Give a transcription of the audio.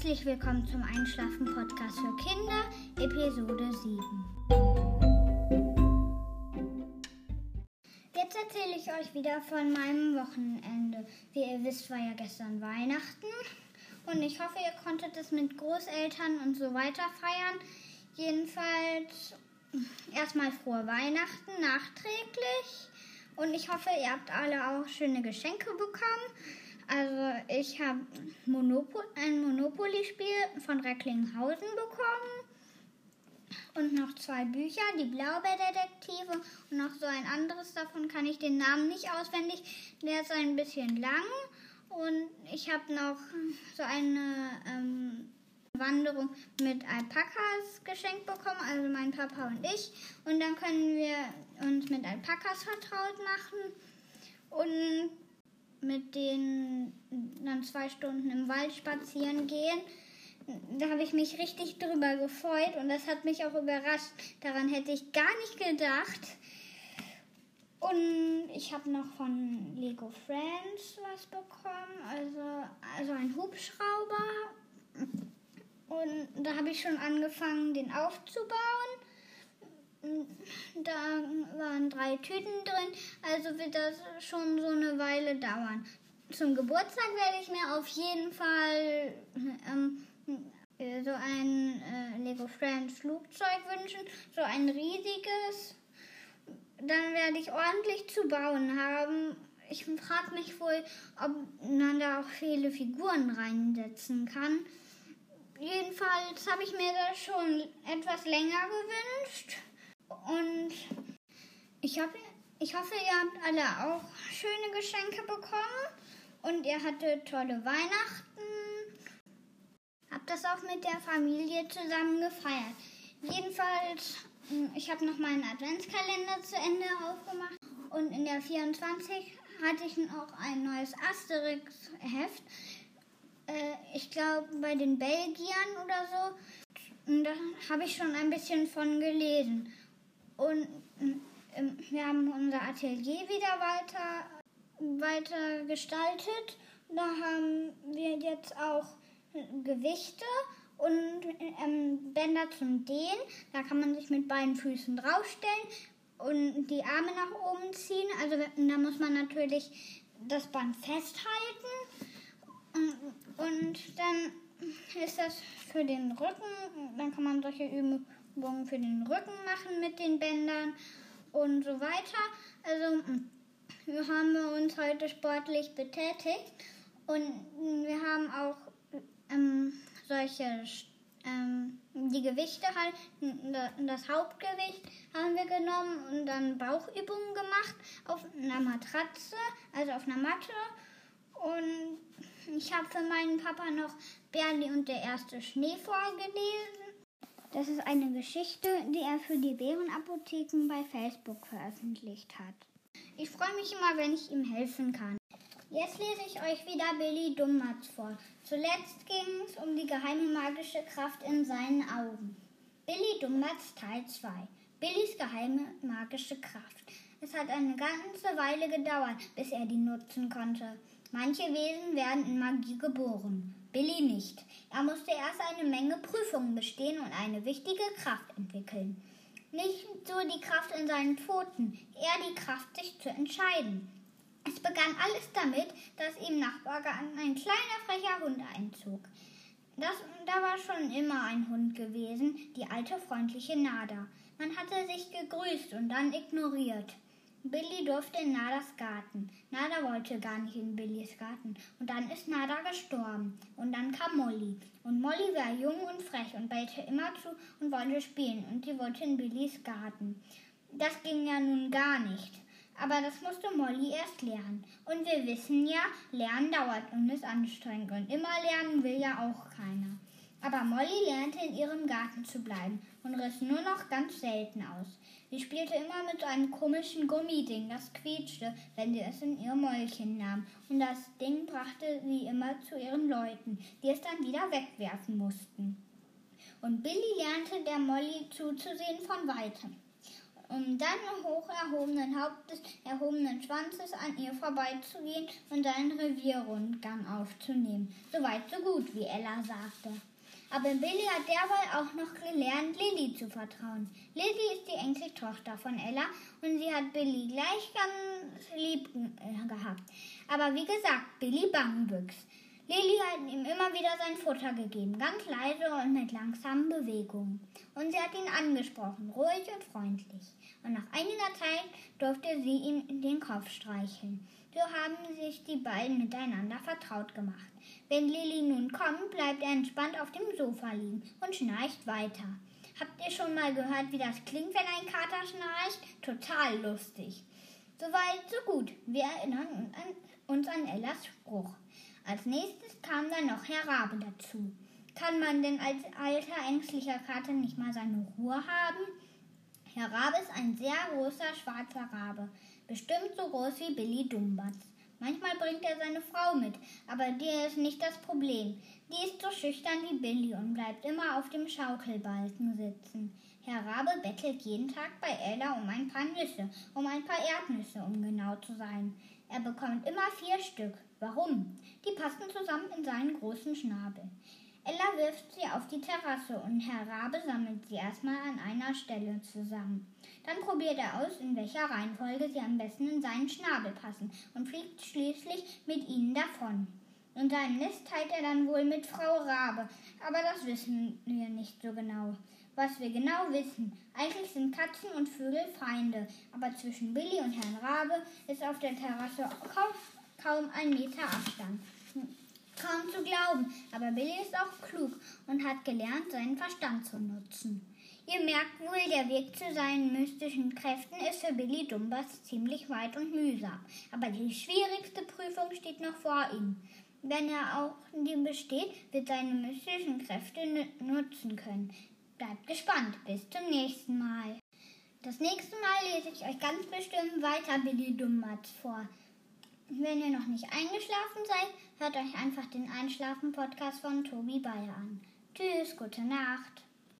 Herzlich willkommen zum Einschlafen-Podcast für Kinder, Episode 7. Jetzt erzähle ich euch wieder von meinem Wochenende. Wie ihr wisst, war ja gestern Weihnachten und ich hoffe, ihr konntet es mit Großeltern und so weiter feiern. Jedenfalls erstmal frohe Weihnachten nachträglich und ich hoffe, ihr habt alle auch schöne Geschenke bekommen. Also ich habe Monopol ein Monopoly-Spiel von Recklinghausen bekommen. Und noch zwei Bücher, die Blaubeerdetektive. Und noch so ein anderes, davon kann ich den Namen nicht auswendig, der ist ein bisschen lang. Und ich habe noch so eine ähm, Wanderung mit Alpakas geschenkt bekommen, also mein Papa und ich. Und dann können wir uns mit Alpakas vertraut machen. Und mit denen dann zwei Stunden im Wald spazieren gehen. Da habe ich mich richtig drüber gefreut und das hat mich auch überrascht. Daran hätte ich gar nicht gedacht. Und ich habe noch von Lego Friends was bekommen, also, also ein Hubschrauber. Und da habe ich schon angefangen, den aufzubauen. Da waren drei Tüten drin, also wird das schon so eine Weile dauern. Zum Geburtstag werde ich mir auf jeden Fall ähm, so ein äh, Lego Friends Flugzeug wünschen, so ein riesiges. Dann werde ich ordentlich zu bauen haben. Ich frage mich wohl, ob man da auch viele Figuren reinsetzen kann. Jedenfalls habe ich mir das schon etwas länger gewünscht. Und ich, hab, ich hoffe, ihr habt alle auch schöne Geschenke bekommen und ihr hattet tolle Weihnachten. Habt das auch mit der Familie zusammen gefeiert. Jedenfalls, hm, ich habe noch meinen Adventskalender zu Ende aufgemacht und in der 24 hatte ich auch ein neues Asterix-Heft. Äh, ich glaube, bei den Belgiern oder so. Und da habe ich schon ein bisschen von gelesen. Und ähm, wir haben unser Atelier wieder weiter, weiter gestaltet. Da haben wir jetzt auch Gewichte und ähm, Bänder zum Dehnen. Da kann man sich mit beiden Füßen draufstellen und die Arme nach oben ziehen. Also da muss man natürlich das Band festhalten. Und dann ist das für den Rücken, dann kann man solche Übungen Übungen für den Rücken machen mit den Bändern und so weiter. Also wir haben uns heute sportlich betätigt und wir haben auch ähm, solche ähm, die Gewichte halt, das Hauptgewicht haben wir genommen und dann Bauchübungen gemacht auf einer Matratze, also auf einer Matte. Und ich habe für meinen Papa noch Berli und der erste Schnee vorgelesen. Das ist eine Geschichte, die er für die Bärenapotheken bei Facebook veröffentlicht hat. Ich freue mich immer, wenn ich ihm helfen kann. Jetzt lese ich euch wieder Billy Dummatz vor. Zuletzt ging es um die geheime magische Kraft in seinen Augen. Billy Dummatz Teil 2. Billys geheime magische Kraft. Es hat eine ganze Weile gedauert, bis er die nutzen konnte. Manche Wesen werden in Magie geboren. Billy nicht. Er musste erst eine Menge Prüfungen bestehen und eine wichtige Kraft entwickeln. Nicht so die Kraft in seinen Pfoten, eher die Kraft, sich zu entscheiden. Es begann alles damit, dass ihm Nachbargarten ein kleiner frecher Hund einzog. Das, da war schon immer ein Hund gewesen, die alte freundliche Nada. Man hatte sich gegrüßt und dann ignoriert. Billy durfte in Nadas Garten. Nada wollte gar nicht in Billys Garten. Und dann ist Nada gestorben. Und dann kam Molly. Und Molly war jung und frech und bellte immer zu und wollte spielen. Und sie wollte in Billys Garten. Das ging ja nun gar nicht. Aber das musste Molly erst lernen. Und wir wissen ja, Lernen dauert und ist anstrengend. Und immer lernen will ja auch keiner. Aber Molly lernte in ihrem Garten zu bleiben und riss nur noch ganz selten aus. Sie spielte immer mit so einem komischen Gummiding, das quietschte, wenn sie es in ihr Mäulchen nahm, und das Ding brachte sie immer zu ihren Leuten, die es dann wieder wegwerfen mussten. Und Billy lernte der Molly zuzusehen von weitem. um dann hoch erhobenen Hauptes, erhobenen Schwanzes an ihr vorbeizugehen und seinen Revierrundgang aufzunehmen. Soweit so gut, wie Ella sagte. Aber Billy hat derweil auch noch gelernt, Lilly zu vertrauen. Lilly ist die Enkeltochter von Ella und sie hat Billy gleich ganz lieb äh, gehabt. Aber wie gesagt, Billy Bangbüchs. Lilly hat ihm immer wieder sein Futter gegeben, ganz leise und mit langsamen Bewegungen. Und sie hat ihn angesprochen, ruhig und freundlich. Und nach einiger Zeit durfte sie ihm den Kopf streicheln. So haben sich die beiden miteinander vertraut gemacht. Wenn Lilly nun kommt, bleibt er entspannt auf dem Sofa liegen und schnarcht weiter. Habt ihr schon mal gehört, wie das klingt, wenn ein Kater schnarcht? Total lustig. Soweit, so gut. Wir erinnern uns an Ellas Spruch. Als nächstes kam dann noch Herr Rabe dazu. Kann man denn als alter, ängstlicher Kater nicht mal seine Ruhe haben? Herr Rabe ist ein sehr großer schwarzer Rabe, bestimmt so groß wie Billy Dumbatz. Manchmal bringt er seine Frau mit, aber die ist nicht das Problem. Die ist so schüchtern wie Billy und bleibt immer auf dem Schaukelbalken sitzen. Herr Rabe bettelt jeden Tag bei Ella um ein paar Nüsse, um ein paar Erdnüsse, um genau zu sein. Er bekommt immer vier Stück. Warum? Die passen zusammen in seinen großen Schnabel. Ella wirft sie auf die Terrasse und Herr Rabe sammelt sie erstmal an einer Stelle zusammen. Dann probiert er aus, in welcher Reihenfolge sie am besten in seinen Schnabel passen und fliegt schließlich mit ihnen davon. In seinem Nest teilt er dann wohl mit Frau Rabe, aber das wissen wir nicht so genau. Was wir genau wissen, eigentlich sind Katzen und Vögel Feinde, aber zwischen Billy und Herrn Rabe ist auf der Terrasse kaum, kaum ein Meter Abstand. Kaum zu glauben, aber Billy ist auch klug und hat gelernt, seinen Verstand zu nutzen. Ihr merkt wohl, der Weg zu seinen mystischen Kräften ist für Billy Dumbas ziemlich weit und mühsam. Aber die schwierigste Prüfung steht noch vor ihm. Wenn er auch die besteht, wird seine mystischen Kräfte nutzen können. Bleibt gespannt. Bis zum nächsten Mal. Das nächste Mal lese ich euch ganz bestimmt weiter Billy Dumbatz vor. Wenn ihr noch nicht eingeschlafen seid, hört euch einfach den Einschlafen-Podcast von Tobi Bayer an. Tschüss, gute Nacht.